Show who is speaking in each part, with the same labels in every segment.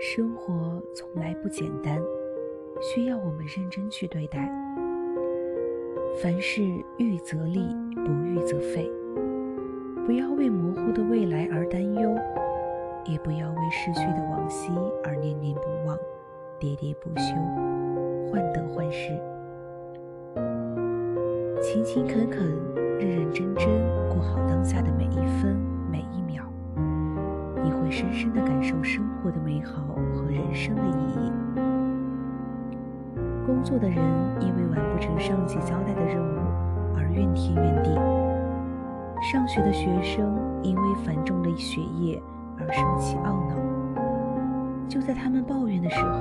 Speaker 1: 生活从来不简单，需要我们认真去对待。凡事预则立，不预则废。不要为模糊的未来而担忧，也不要为逝去的往昔而念念不忘、喋喋不休、患得患失。勤勤恳恳、认认真真过好当下的每一分每一秒，会深深的感受生活的美好和人生的意义。工作的人因为完不成上级交代的任务而怨天怨地，上学的学生因为繁重的学业而生气懊恼。就在他们抱怨的时候，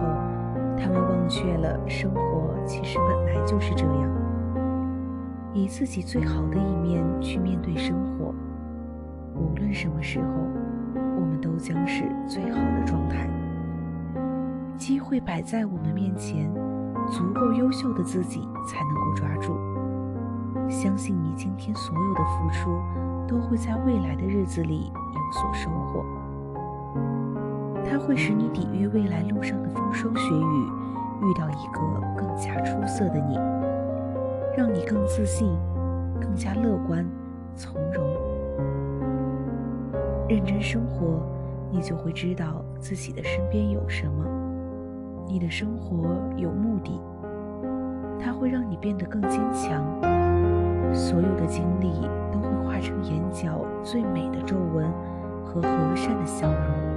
Speaker 1: 他们忘却了生活其实本来就是这样。以自己最好的一面去面对生活，无论什么时候，我们都将是最好的状态。机会摆在我们面前，足够优秀的自己才能够抓住。相信你今天所有的付出，都会在未来的日子里有所收获。它会使你抵御未来路上的风霜雪雨，遇到一个更加出色的你。让你更自信，更加乐观、从容。认真生活，你就会知道自己的身边有什么。你的生活有目的，它会让你变得更坚强。所有的经历都会化成眼角最美的皱纹和和善的笑容。